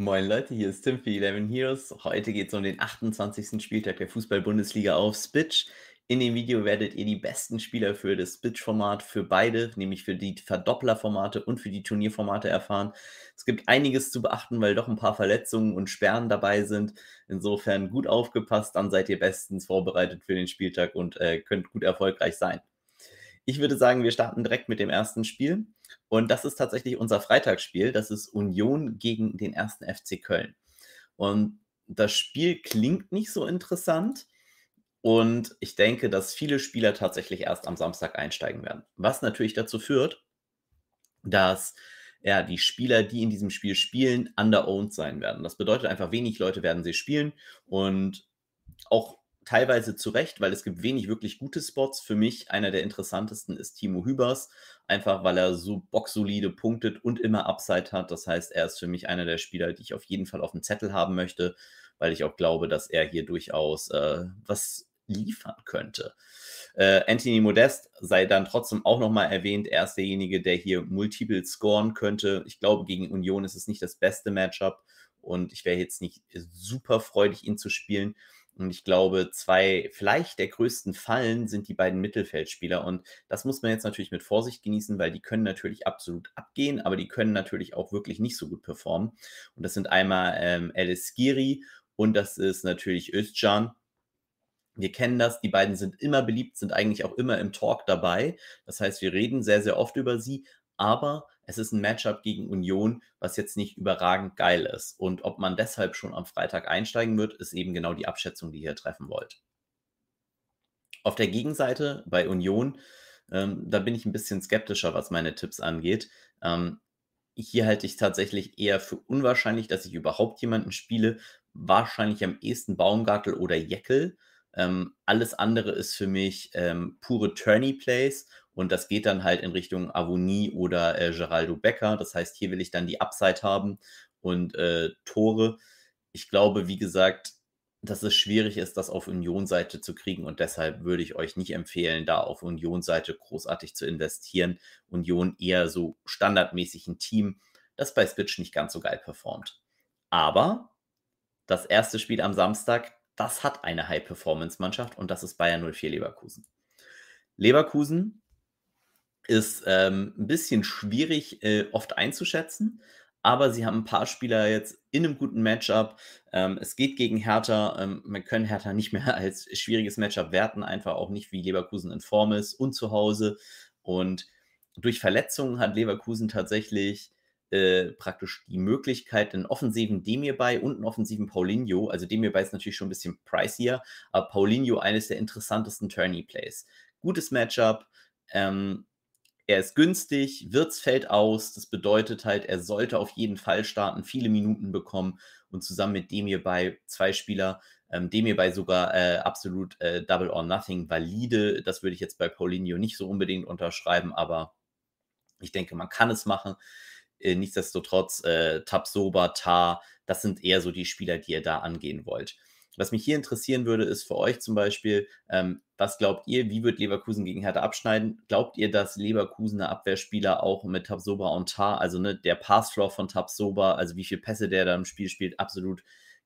Moin Leute, hier ist Tim für Eleven Heroes. Heute geht es um den 28. Spieltag der Fußball-Bundesliga auf Spitch. In dem Video werdet ihr die besten Spieler für das Spitch-Format für beide, nämlich für die Verdoppler-Formate und für die Turnierformate erfahren. Es gibt einiges zu beachten, weil doch ein paar Verletzungen und Sperren dabei sind. Insofern gut aufgepasst, dann seid ihr bestens vorbereitet für den Spieltag und äh, könnt gut erfolgreich sein. Ich würde sagen, wir starten direkt mit dem ersten Spiel. Und das ist tatsächlich unser Freitagsspiel. Das ist Union gegen den ersten FC Köln. Und das Spiel klingt nicht so interessant. Und ich denke, dass viele Spieler tatsächlich erst am Samstag einsteigen werden. Was natürlich dazu führt, dass ja, die Spieler, die in diesem Spiel spielen, underowned sein werden. Das bedeutet einfach, wenig Leute werden sie spielen und auch teilweise zu Recht, weil es gibt wenig wirklich gute Spots. Für mich einer der interessantesten ist Timo Hübers, einfach weil er so boxsolide punktet und immer Upside hat. Das heißt, er ist für mich einer der Spieler, die ich auf jeden Fall auf dem Zettel haben möchte, weil ich auch glaube, dass er hier durchaus äh, was liefern könnte. Äh, Anthony Modest sei dann trotzdem auch nochmal erwähnt. Er ist derjenige, der hier multiple scoren könnte. Ich glaube, gegen Union ist es nicht das beste Matchup und ich wäre jetzt nicht super freudig, ihn zu spielen. Und ich glaube, zwei vielleicht der größten Fallen sind die beiden Mittelfeldspieler. Und das muss man jetzt natürlich mit Vorsicht genießen, weil die können natürlich absolut abgehen, aber die können natürlich auch wirklich nicht so gut performen. Und das sind einmal ähm, Alice Giri und das ist natürlich Özcan. Wir kennen das, die beiden sind immer beliebt, sind eigentlich auch immer im Talk dabei. Das heißt, wir reden sehr, sehr oft über sie, aber es ist ein Matchup gegen Union, was jetzt nicht überragend geil ist. Und ob man deshalb schon am Freitag einsteigen wird, ist eben genau die Abschätzung, die ihr treffen wollt. Auf der Gegenseite bei Union, ähm, da bin ich ein bisschen skeptischer, was meine Tipps angeht. Ähm, hier halte ich tatsächlich eher für unwahrscheinlich, dass ich überhaupt jemanden spiele. Wahrscheinlich am ehesten Baumgartel oder Jeckel. Ähm, alles andere ist für mich ähm, pure Tourney-Plays und das geht dann halt in Richtung Avonie oder äh, Geraldo Becker. Das heißt, hier will ich dann die Upside haben und äh, Tore. Ich glaube, wie gesagt, dass es schwierig ist, das auf Union-Seite zu kriegen und deshalb würde ich euch nicht empfehlen, da auf Union-Seite großartig zu investieren. Union eher so standardmäßig ein Team, das bei Switch nicht ganz so geil performt. Aber das erste Spiel am Samstag, das hat eine High-Performance-Mannschaft und das ist Bayern 04 Leverkusen. Leverkusen ist ähm, ein bisschen schwierig äh, oft einzuschätzen, aber sie haben ein paar Spieler jetzt in einem guten Matchup. Ähm, es geht gegen Hertha. Ähm, man kann Hertha nicht mehr als schwieriges Matchup werten, einfach auch nicht, wie Leverkusen in Form ist und zu Hause. Und durch Verletzungen hat Leverkusen tatsächlich äh, praktisch die Möglichkeit, einen offensiven Demir bei und einen offensiven Paulinho. Also Demir bei ist natürlich schon ein bisschen pricier, aber Paulinho eines der interessantesten Tourney Plays. Gutes Matchup. Ähm, er ist günstig, Wirtz fällt aus. Das bedeutet halt, er sollte auf jeden Fall starten, viele Minuten bekommen und zusammen mit Demir bei zwei Spieler, ähm, Demir bei sogar äh, absolut äh, Double or Nothing valide. Das würde ich jetzt bei Paulinho nicht so unbedingt unterschreiben, aber ich denke, man kann es machen. Äh, nichtsdestotrotz, äh, Tabsoba, Tar, das sind eher so die Spieler, die ihr da angehen wollt. Was mich hier interessieren würde, ist für euch zum Beispiel, ähm, was glaubt ihr, wie wird Leverkusen gegen Hertha abschneiden? Glaubt ihr, dass Leverkusener Abwehrspieler auch mit Tabsoba und Tar, also ne, der Passfloor von Tabsoba, also wie viele Pässe der da im Spiel spielt, absolut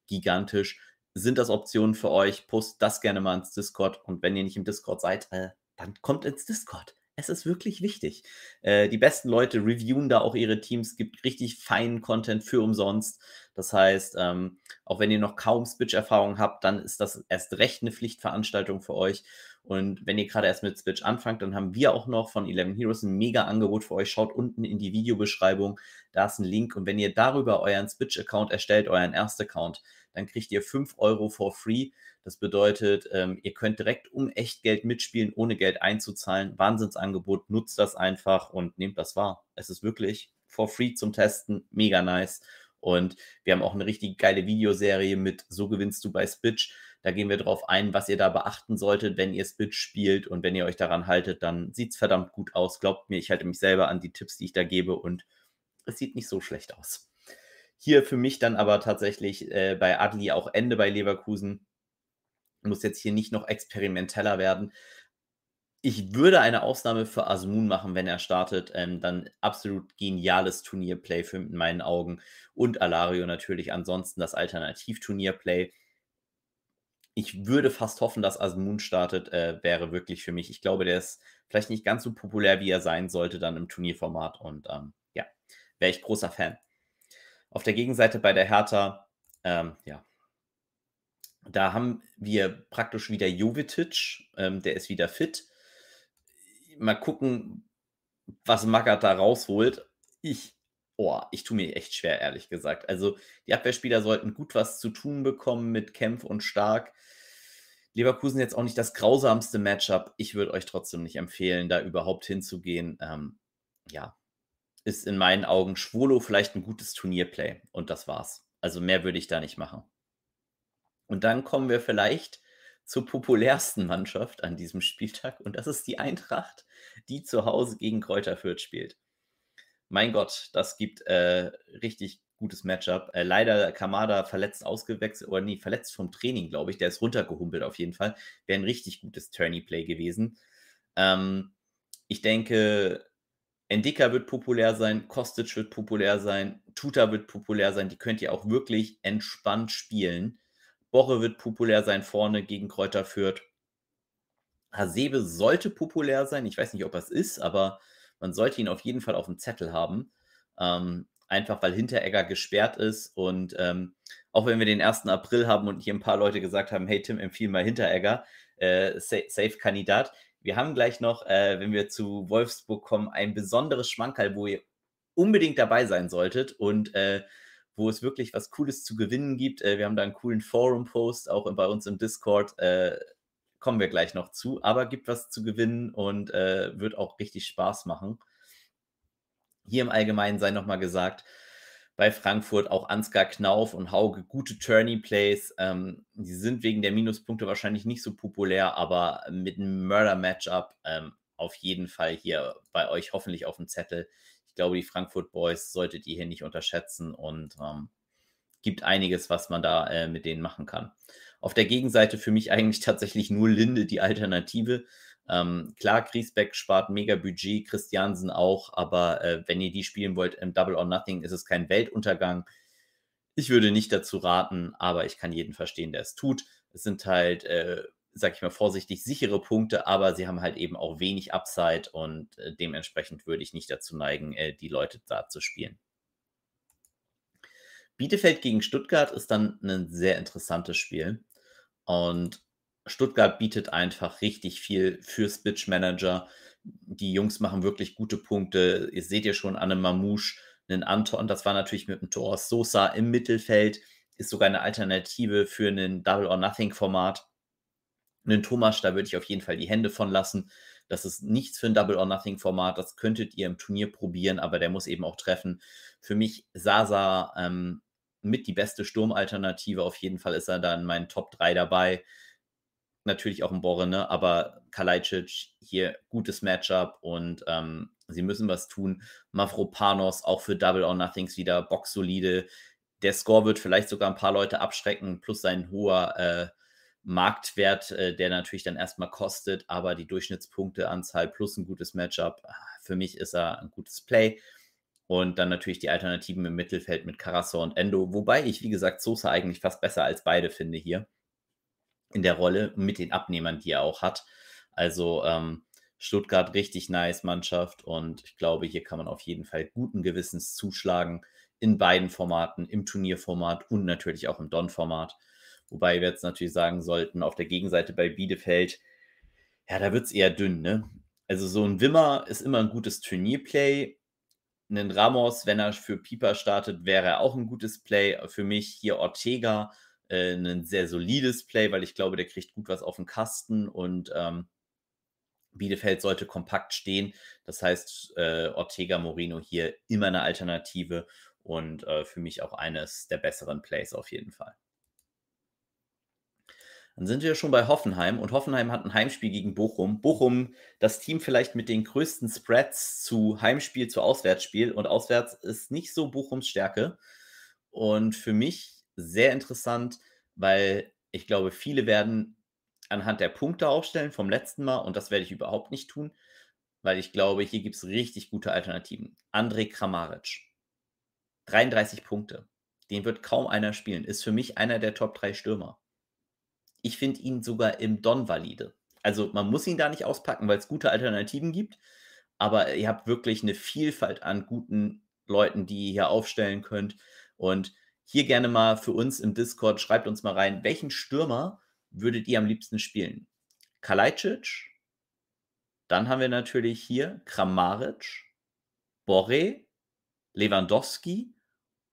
gigantisch. Sind das Optionen für euch? Post das gerne mal ins Discord und wenn ihr nicht im Discord seid, äh, dann kommt ins Discord. Es ist wirklich wichtig. Äh, die besten Leute reviewen da auch ihre Teams, gibt richtig feinen Content für umsonst. Das heißt, ähm, auch wenn ihr noch kaum Switch-Erfahrung habt, dann ist das erst recht eine Pflichtveranstaltung für euch. Und wenn ihr gerade erst mit Switch anfangt, dann haben wir auch noch von 11 Heroes ein mega Angebot für euch. Schaut unten in die Videobeschreibung, da ist ein Link. Und wenn ihr darüber euren Switch-Account erstellt, euren Erst-Account, dann kriegt ihr 5 Euro for free. Das bedeutet, ähm, ihr könnt direkt um Echtgeld mitspielen, ohne Geld einzuzahlen. Wahnsinnsangebot, nutzt das einfach und nehmt das wahr. Es ist wirklich for free zum Testen, mega nice. Und wir haben auch eine richtig geile Videoserie mit So gewinnst du bei Spitch. Da gehen wir drauf ein, was ihr da beachten solltet, wenn ihr Spitch spielt. Und wenn ihr euch daran haltet, dann sieht es verdammt gut aus. Glaubt mir, ich halte mich selber an die Tipps, die ich da gebe. Und es sieht nicht so schlecht aus. Hier für mich dann aber tatsächlich äh, bei Adli auch Ende bei Leverkusen muss jetzt hier nicht noch experimenteller werden. Ich würde eine Ausnahme für Azmoun machen, wenn er startet. Ähm, dann absolut geniales Turnierplay für in meinen Augen. Und Alario natürlich ansonsten das Alternativ-Turnierplay. Ich würde fast hoffen, dass Azmoun startet, äh, wäre wirklich für mich. Ich glaube, der ist vielleicht nicht ganz so populär, wie er sein sollte, dann im Turnierformat. Und ähm, ja, wäre ich großer Fan. Auf der Gegenseite bei der Hertha, ähm, ja, da haben wir praktisch wieder Jovetic, ähm, der ist wieder fit mal gucken, was Magath da rausholt. Ich, oh, ich tue mir echt schwer, ehrlich gesagt. Also, die Abwehrspieler sollten gut was zu tun bekommen mit Kempf und Stark. Leverkusen jetzt auch nicht das grausamste Matchup. Ich würde euch trotzdem nicht empfehlen, da überhaupt hinzugehen. Ähm, ja, ist in meinen Augen Schwolo vielleicht ein gutes Turnierplay und das war's. Also mehr würde ich da nicht machen. Und dann kommen wir vielleicht zur populärsten Mannschaft an diesem Spieltag und das ist die Eintracht, die zu Hause gegen Kräuter Fürth spielt. Mein Gott, das gibt äh, richtig gutes Matchup. Äh, leider Kamada verletzt ausgewechselt, oder nee, verletzt vom Training, glaube ich. Der ist runtergehumpelt auf jeden Fall. Wäre ein richtig gutes Tourney-Play gewesen. Ähm, ich denke, Endika wird populär sein, Kostic wird populär sein, Tuta wird populär sein. Die könnt ihr auch wirklich entspannt spielen. Borre wird populär sein vorne gegen Kräuter Fürth. Hasebe sollte populär sein. Ich weiß nicht, ob er es ist, aber man sollte ihn auf jeden Fall auf dem Zettel haben. Ähm, einfach weil Hinteregger gesperrt ist. Und ähm, auch wenn wir den 1. April haben und hier ein paar Leute gesagt haben, hey Tim, empfiehl mal Hinteregger, äh, Safe-Kandidat. Wir haben gleich noch, äh, wenn wir zu Wolfsburg kommen, ein besonderes Schmankerl, wo ihr unbedingt dabei sein solltet. Und äh, wo es wirklich was Cooles zu gewinnen gibt. Äh, wir haben da einen coolen Forum-Post, auch bei uns im Discord. Äh, kommen wir gleich noch zu, aber gibt was zu gewinnen und äh, wird auch richtig Spaß machen. Hier im Allgemeinen sei nochmal gesagt, bei Frankfurt auch Ansgar Knauf und Hauge gute Tourney-Plays. Ähm, die sind wegen der Minuspunkte wahrscheinlich nicht so populär, aber mit einem Murder-Matchup ähm, auf jeden Fall hier bei euch hoffentlich auf dem Zettel ich glaube, die Frankfurt Boys solltet ihr hier nicht unterschätzen und ähm, gibt einiges, was man da äh, mit denen machen kann. Auf der Gegenseite für mich eigentlich tatsächlich nur Linde die Alternative. Ähm, klar, Griesbeck spart mega Budget, Christiansen auch, aber äh, wenn ihr die spielen wollt im Double or Nothing, ist es kein Weltuntergang. Ich würde nicht dazu raten, aber ich kann jeden verstehen, der es tut. Es sind halt äh, sag ich mal vorsichtig, sichere Punkte, aber sie haben halt eben auch wenig Upside und äh, dementsprechend würde ich nicht dazu neigen, äh, die Leute da zu spielen. Bielefeld gegen Stuttgart ist dann ein sehr interessantes Spiel und Stuttgart bietet einfach richtig viel für Spitch Manager. Die Jungs machen wirklich gute Punkte. Ihr seht ja schon an einem Mamouche, einen Anton, das war natürlich mit dem Tor Sosa im Mittelfeld, ist sogar eine Alternative für ein Double or Nothing Format einen Thomas, da würde ich auf jeden Fall die Hände von lassen. Das ist nichts für ein Double or Nothing Format. Das könntet ihr im Turnier probieren, aber der muss eben auch treffen. Für mich Sasa ähm, mit die beste Sturmalternative. Auf jeden Fall ist er da in meinen Top 3 dabei. Natürlich auch ein Borre, ne? aber Kalajdzic hier gutes Matchup und ähm, sie müssen was tun. Mavropanos auch für Double or Nothings wieder boxsolide. Der Score wird vielleicht sogar ein paar Leute abschrecken, plus sein hoher äh, Marktwert, äh, der natürlich dann erstmal kostet, aber die Durchschnittspunkteanzahl plus ein gutes Matchup, ah, für mich ist er ein gutes Play. Und dann natürlich die Alternativen im Mittelfeld mit Carassa und Endo, wobei ich, wie gesagt, Sosa eigentlich fast besser als beide finde hier in der Rolle mit den Abnehmern, die er auch hat. Also ähm, Stuttgart richtig nice Mannschaft und ich glaube, hier kann man auf jeden Fall guten Gewissens zuschlagen in beiden Formaten, im Turnierformat und natürlich auch im Don-Format. Wobei wir jetzt natürlich sagen sollten, auf der Gegenseite bei Bielefeld, ja, da wird es eher dünn, ne? Also so ein Wimmer ist immer ein gutes Turnierplay. Ein Ramos, wenn er für Pieper startet, wäre auch ein gutes Play. Für mich hier Ortega, äh, ein sehr solides Play, weil ich glaube, der kriegt gut was auf den Kasten und ähm, Bielefeld sollte kompakt stehen. Das heißt, äh, Ortega Moreno hier immer eine Alternative und äh, für mich auch eines der besseren Plays auf jeden Fall. Dann sind wir schon bei Hoffenheim und Hoffenheim hat ein Heimspiel gegen Bochum. Bochum, das Team vielleicht mit den größten Spreads zu Heimspiel, zu Auswärtsspiel und auswärts ist nicht so Bochums Stärke. Und für mich sehr interessant, weil ich glaube, viele werden anhand der Punkte aufstellen vom letzten Mal und das werde ich überhaupt nicht tun, weil ich glaube, hier gibt es richtig gute Alternativen. André Kramaric, 33 Punkte. Den wird kaum einer spielen. Ist für mich einer der Top 3 Stürmer. Ich finde ihn sogar im Don valide. Also man muss ihn da nicht auspacken, weil es gute Alternativen gibt. Aber ihr habt wirklich eine Vielfalt an guten Leuten, die ihr hier aufstellen könnt. Und hier gerne mal für uns im Discord, schreibt uns mal rein, welchen Stürmer würdet ihr am liebsten spielen? Kalajdzic, dann haben wir natürlich hier Kramaric, Borre, Lewandowski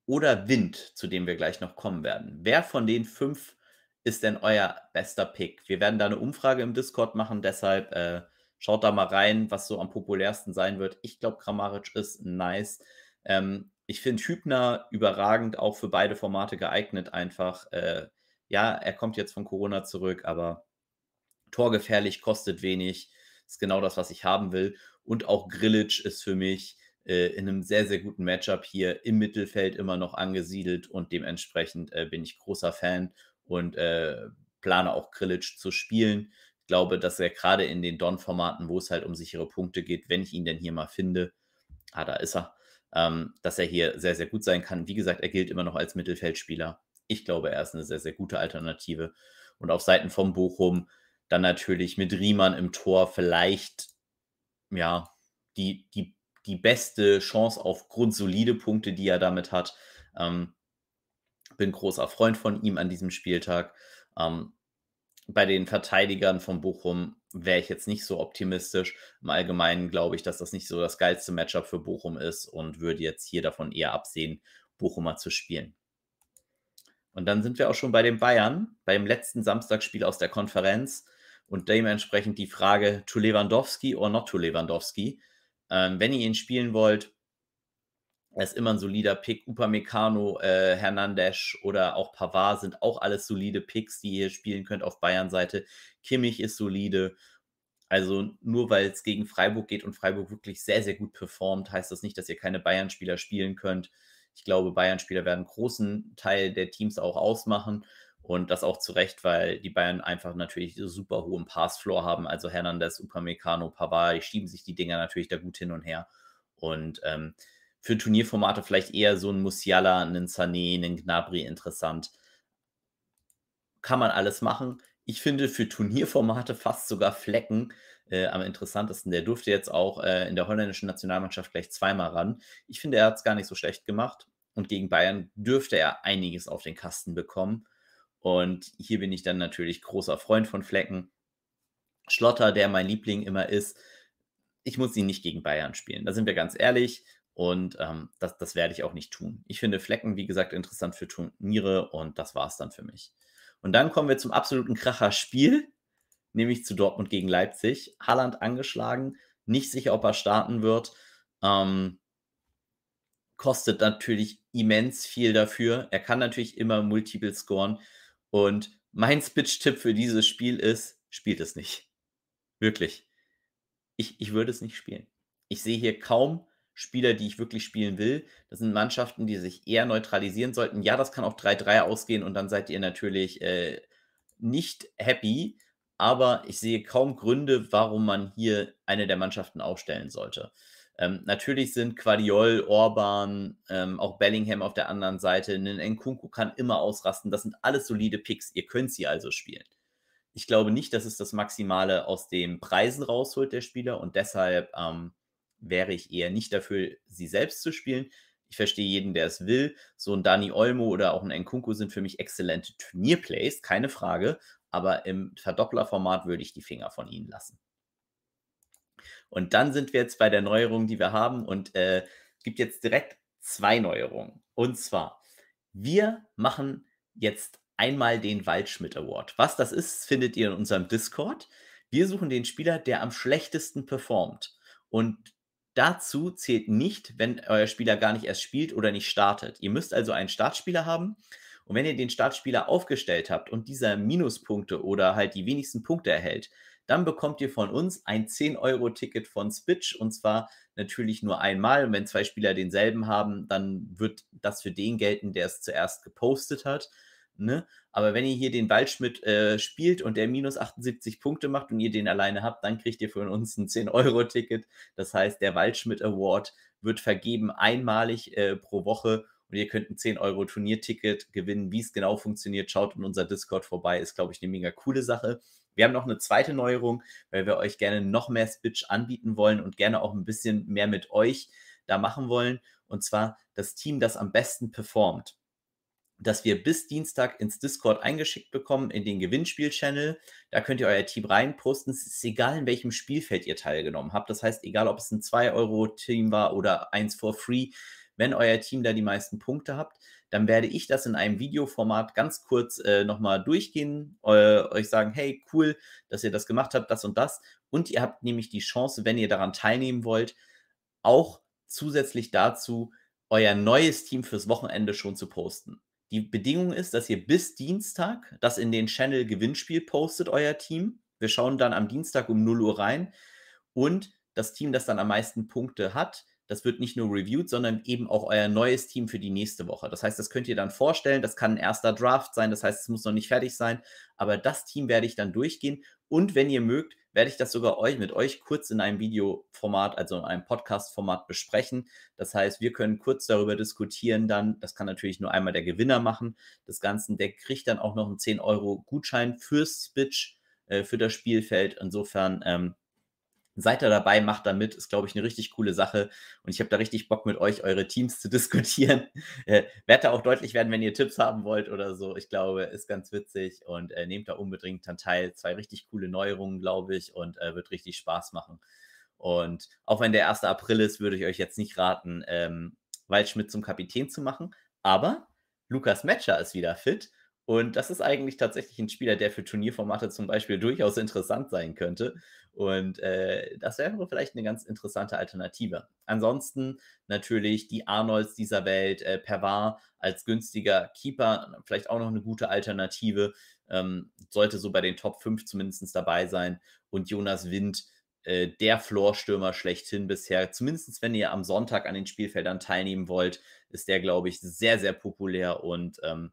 oder Wind, zu dem wir gleich noch kommen werden. Wer von den fünf ist denn euer bester Pick? Wir werden da eine Umfrage im Discord machen, deshalb äh, schaut da mal rein, was so am populärsten sein wird. Ich glaube, Kramaric ist nice. Ähm, ich finde Hübner überragend, auch für beide Formate geeignet einfach. Äh, ja, er kommt jetzt von Corona zurück, aber torgefährlich, kostet wenig. Ist genau das, was ich haben will. Und auch Grillitsch ist für mich äh, in einem sehr, sehr guten Matchup hier im Mittelfeld immer noch angesiedelt und dementsprechend äh, bin ich großer Fan und äh, plane auch Grillitsch zu spielen. Ich glaube, dass er gerade in den Don-Formaten, wo es halt um sichere Punkte geht, wenn ich ihn denn hier mal finde, ah, da ist er, ähm, dass er hier sehr, sehr gut sein kann. Wie gesagt, er gilt immer noch als Mittelfeldspieler. Ich glaube, er ist eine sehr, sehr gute Alternative. Und auf Seiten vom Bochum dann natürlich mit Riemann im Tor vielleicht, ja, die, die, die beste Chance auf grundsolide Punkte, die er damit hat. Ähm, bin großer Freund von ihm an diesem Spieltag. Ähm, bei den Verteidigern von Bochum wäre ich jetzt nicht so optimistisch. Im Allgemeinen glaube ich, dass das nicht so das geilste Matchup für Bochum ist und würde jetzt hier davon eher absehen, Bochumer zu spielen. Und dann sind wir auch schon bei den Bayern, beim letzten Samstagsspiel aus der Konferenz. Und dementsprechend die Frage, to Lewandowski or not to Lewandowski. Ähm, wenn ihr ihn spielen wollt, er ist immer ein solider Pick. Upamecano, äh, Hernandez oder auch Pavard sind auch alles solide Picks, die ihr spielen könnt auf Bayern-Seite. Kimmich ist solide. Also nur weil es gegen Freiburg geht und Freiburg wirklich sehr, sehr gut performt, heißt das nicht, dass ihr keine Bayern-Spieler spielen könnt. Ich glaube, Bayern-Spieler werden einen großen Teil der Teams auch ausmachen. Und das auch zu Recht, weil die Bayern einfach natürlich super hohen Passfloor haben. Also Hernandez, Upamecano, Pavard, die schieben sich die Dinger natürlich da gut hin und her. Und ähm, für Turnierformate vielleicht eher so ein Musiala, einen Sané, einen Gnabry interessant. Kann man alles machen. Ich finde für Turnierformate fast sogar Flecken äh, am interessantesten. Der durfte jetzt auch äh, in der holländischen Nationalmannschaft gleich zweimal ran. Ich finde, er hat es gar nicht so schlecht gemacht. Und gegen Bayern dürfte er einiges auf den Kasten bekommen. Und hier bin ich dann natürlich großer Freund von Flecken. Schlotter, der mein Liebling immer ist, ich muss ihn nicht gegen Bayern spielen. Da sind wir ganz ehrlich. Und ähm, das, das werde ich auch nicht tun. Ich finde Flecken, wie gesagt, interessant für Turniere und das war es dann für mich. Und dann kommen wir zum absoluten Kracher-Spiel nämlich zu Dortmund gegen Leipzig. Halland angeschlagen, nicht sicher, ob er starten wird. Ähm, kostet natürlich immens viel dafür. Er kann natürlich immer multiple scoren. Und mein Spitch-Tipp für dieses Spiel ist, spielt es nicht. Wirklich. Ich, ich würde es nicht spielen. Ich sehe hier kaum Spieler, die ich wirklich spielen will. Das sind Mannschaften, die sich eher neutralisieren sollten. Ja, das kann auch 3-3 ausgehen und dann seid ihr natürlich äh, nicht happy aber ich sehe kaum Gründe, warum man hier eine der Mannschaften aufstellen sollte. Ähm, natürlich sind Quadiol, Orban, ähm, auch Bellingham auf der anderen Seite. Ein Nkunku kann immer ausrasten. Das sind alles solide Picks. Ihr könnt sie also spielen. Ich glaube nicht, dass es das Maximale aus den Preisen rausholt, der Spieler. Und deshalb ähm, wäre ich eher nicht dafür, sie selbst zu spielen. Ich verstehe jeden, der es will. So ein Dani Olmo oder auch ein Nkunku sind für mich exzellente Turnierplays, keine Frage aber im Verdopplerformat würde ich die Finger von ihnen lassen. Und dann sind wir jetzt bei der Neuerung, die wir haben und äh, gibt jetzt direkt zwei Neuerungen. Und zwar, wir machen jetzt einmal den Waldschmidt Award. Was das ist, findet ihr in unserem Discord. Wir suchen den Spieler, der am schlechtesten performt. Und dazu zählt nicht, wenn euer Spieler gar nicht erst spielt oder nicht startet. Ihr müsst also einen Startspieler haben und wenn ihr den Startspieler aufgestellt habt und dieser Minuspunkte oder halt die wenigsten Punkte erhält, dann bekommt ihr von uns ein 10-Euro-Ticket von Spitch und zwar natürlich nur einmal. Und wenn zwei Spieler denselben haben, dann wird das für den gelten, der es zuerst gepostet hat. Ne? Aber wenn ihr hier den Waldschmidt äh, spielt und der minus 78 Punkte macht und ihr den alleine habt, dann kriegt ihr von uns ein 10-Euro-Ticket. Das heißt, der Waldschmidt Award wird vergeben einmalig äh, pro Woche und ihr könnt ein 10-Euro-Turnierticket gewinnen. Wie es genau funktioniert, schaut in unser Discord vorbei. Ist, glaube ich, eine mega coole Sache. Wir haben noch eine zweite Neuerung, weil wir euch gerne noch mehr Spitch anbieten wollen und gerne auch ein bisschen mehr mit euch da machen wollen. Und zwar das Team, das am besten performt dass wir bis Dienstag ins Discord eingeschickt bekommen, in den Gewinnspiel-Channel. Da könnt ihr euer Team reinposten. Es ist egal, in welchem Spielfeld ihr teilgenommen habt. Das heißt, egal, ob es ein 2-Euro-Team war oder eins for free, wenn euer Team da die meisten Punkte habt, dann werde ich das in einem Videoformat ganz kurz äh, nochmal durchgehen, äh, euch sagen, hey, cool, dass ihr das gemacht habt, das und das. Und ihr habt nämlich die Chance, wenn ihr daran teilnehmen wollt, auch zusätzlich dazu euer neues Team fürs Wochenende schon zu posten. Die Bedingung ist, dass ihr bis Dienstag das in den Channel Gewinnspiel postet, euer Team. Wir schauen dann am Dienstag um 0 Uhr rein. Und das Team, das dann am meisten Punkte hat, das wird nicht nur reviewed, sondern eben auch euer neues Team für die nächste Woche. Das heißt, das könnt ihr dann vorstellen. Das kann ein erster Draft sein. Das heißt, es muss noch nicht fertig sein. Aber das Team werde ich dann durchgehen. Und wenn ihr mögt, werde ich das sogar euch mit euch kurz in einem Videoformat, also in einem Podcast-Format besprechen. Das heißt, wir können kurz darüber diskutieren dann. Das kann natürlich nur einmal der Gewinner machen. Das Ganze, der kriegt dann auch noch einen 10 Euro Gutschein fürs Spitch, äh, für das Spielfeld. Insofern ähm, Seid da dabei, macht da mit, ist, glaube ich, eine richtig coole Sache. Und ich habe da richtig Bock mit euch, eure Teams zu diskutieren. Äh, Werde da auch deutlich werden, wenn ihr Tipps haben wollt oder so. Ich glaube, ist ganz witzig und äh, nehmt da unbedingt dann teil. Zwei richtig coole Neuerungen, glaube ich, und äh, wird richtig Spaß machen. Und auch wenn der 1. April ist, würde ich euch jetzt nicht raten, ähm, Waldschmidt zum Kapitän zu machen. Aber Lukas Metscher ist wieder fit und das ist eigentlich tatsächlich ein Spieler, der für Turnierformate zum Beispiel durchaus interessant sein könnte. Und äh, das wäre vielleicht eine ganz interessante Alternative. Ansonsten natürlich die Arnolds dieser Welt, äh, Pervar als günstiger Keeper, vielleicht auch noch eine gute Alternative. Ähm, sollte so bei den Top 5 zumindest dabei sein. Und Jonas Wind, äh, der Floorstürmer schlechthin bisher. Zumindest wenn ihr am Sonntag an den Spielfeldern teilnehmen wollt, ist der, glaube ich, sehr, sehr populär und ähm,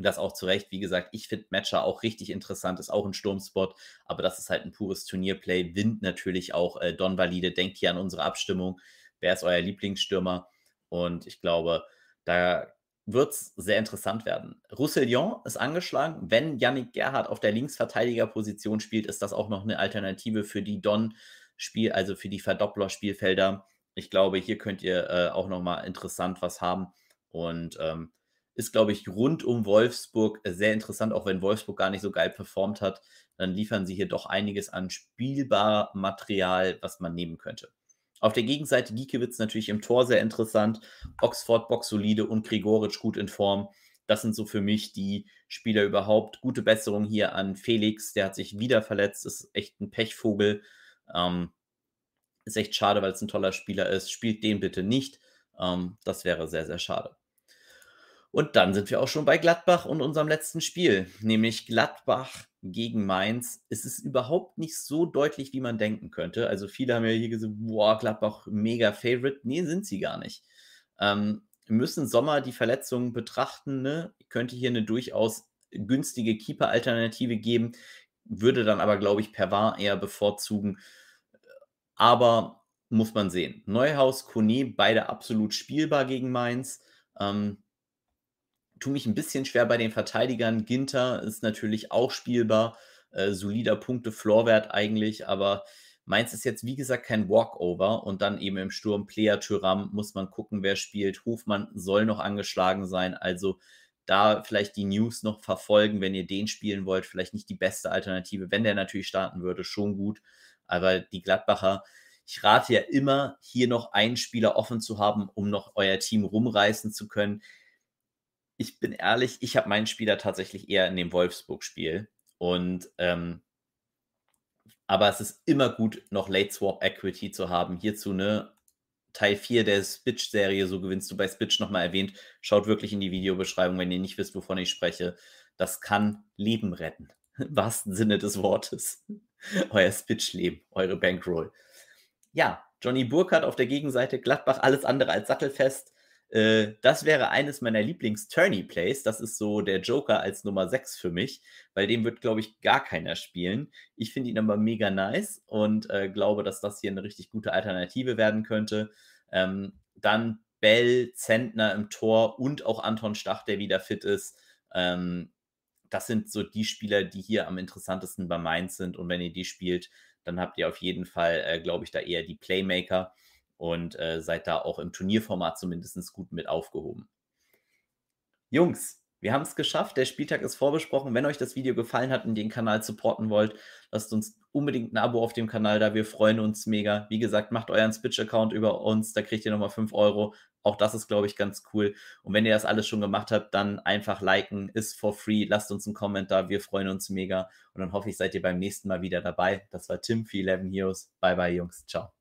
und das auch zu Recht. Wie gesagt, ich finde Matcher auch richtig interessant, ist auch ein Sturmspot, aber das ist halt ein pures Turnierplay. Wind natürlich auch äh, Don Valide. Denkt hier an unsere Abstimmung. Wer ist euer Lieblingsstürmer? Und ich glaube, da wird es sehr interessant werden. Roussillon ist angeschlagen. Wenn Yannick Gerhardt auf der Linksverteidigerposition spielt, ist das auch noch eine Alternative für die Don-Spiel, also für die Verdoppler-Spielfelder. Ich glaube, hier könnt ihr äh, auch nochmal interessant was haben. Und ähm, ist, glaube ich, rund um Wolfsburg äh, sehr interessant, auch wenn Wolfsburg gar nicht so geil performt hat. Dann liefern sie hier doch einiges an spielbar Material, was man nehmen könnte. Auf der Gegenseite Giekewitz natürlich im Tor sehr interessant. Oxford Box solide und Gregoritsch gut in Form. Das sind so für mich die Spieler überhaupt. Gute Besserung hier an Felix, der hat sich wieder verletzt, ist echt ein Pechvogel. Ähm, ist echt schade, weil es ein toller Spieler ist. Spielt den bitte nicht. Ähm, das wäre sehr, sehr schade. Und dann sind wir auch schon bei Gladbach und unserem letzten Spiel, nämlich Gladbach gegen Mainz. Es ist überhaupt nicht so deutlich, wie man denken könnte. Also viele haben ja hier gesagt, boah, Gladbach mega Favorite. Nee, sind sie gar nicht. Ähm, müssen Sommer die Verletzungen betrachten. Ne? Könnte hier eine durchaus günstige Keeper-Alternative geben, würde dann aber, glaube ich, Pervar eher bevorzugen. Aber muss man sehen. Neuhaus, Kone, beide absolut spielbar gegen Mainz. Ähm, tue mich ein bisschen schwer bei den Verteidigern. Ginter ist natürlich auch spielbar, äh, solider Punkte-Floorwert eigentlich, aber Mainz ist jetzt, wie gesagt, kein Walkover und dann eben im Sturm Player Tyram muss man gucken, wer spielt. Hofmann soll noch angeschlagen sein, also da vielleicht die News noch verfolgen, wenn ihr den spielen wollt. Vielleicht nicht die beste Alternative. Wenn der natürlich starten würde, schon gut. Aber die Gladbacher, ich rate ja immer, hier noch einen Spieler offen zu haben, um noch euer Team rumreißen zu können ich bin ehrlich, ich habe meinen Spieler tatsächlich eher in dem Wolfsburg-Spiel. Und ähm, aber es ist immer gut, noch Late Swap Equity zu haben. Hierzu ne Teil 4 der Spitch-Serie, so gewinnst du bei Spitch nochmal erwähnt. Schaut wirklich in die Videobeschreibung, wenn ihr nicht wisst, wovon ich spreche. Das kann Leben retten. Im wahrsten Sinne des Wortes. Euer Spitch-Leben, eure Bankroll. Ja, Johnny Burkhardt auf der Gegenseite, Gladbach alles andere als sattelfest. Äh, das wäre eines meiner Lieblings-Tourney-Plays. Das ist so der Joker als Nummer 6 für mich, weil den wird, glaube ich, gar keiner spielen. Ich finde ihn aber mega nice und äh, glaube, dass das hier eine richtig gute Alternative werden könnte. Ähm, dann Bell, Zentner im Tor und auch Anton Stach, der wieder fit ist. Ähm, das sind so die Spieler, die hier am interessantesten bei Mainz sind. Und wenn ihr die spielt, dann habt ihr auf jeden Fall, äh, glaube ich, da eher die Playmaker und äh, seid da auch im Turnierformat zumindest gut mit aufgehoben. Jungs, wir haben es geschafft. Der Spieltag ist vorbesprochen. Wenn euch das Video gefallen hat und den Kanal supporten wollt, lasst uns unbedingt ein Abo auf dem Kanal da. Wir freuen uns mega. Wie gesagt, macht euren Spitch-Account über uns. Da kriegt ihr nochmal 5 Euro. Auch das ist, glaube ich, ganz cool. Und wenn ihr das alles schon gemacht habt, dann einfach liken. Ist for free. Lasst uns einen Kommentar. Wir freuen uns mega. Und dann hoffe ich, seid ihr beim nächsten Mal wieder dabei. Das war Tim für 11 Heroes. Bye, bye, Jungs. Ciao.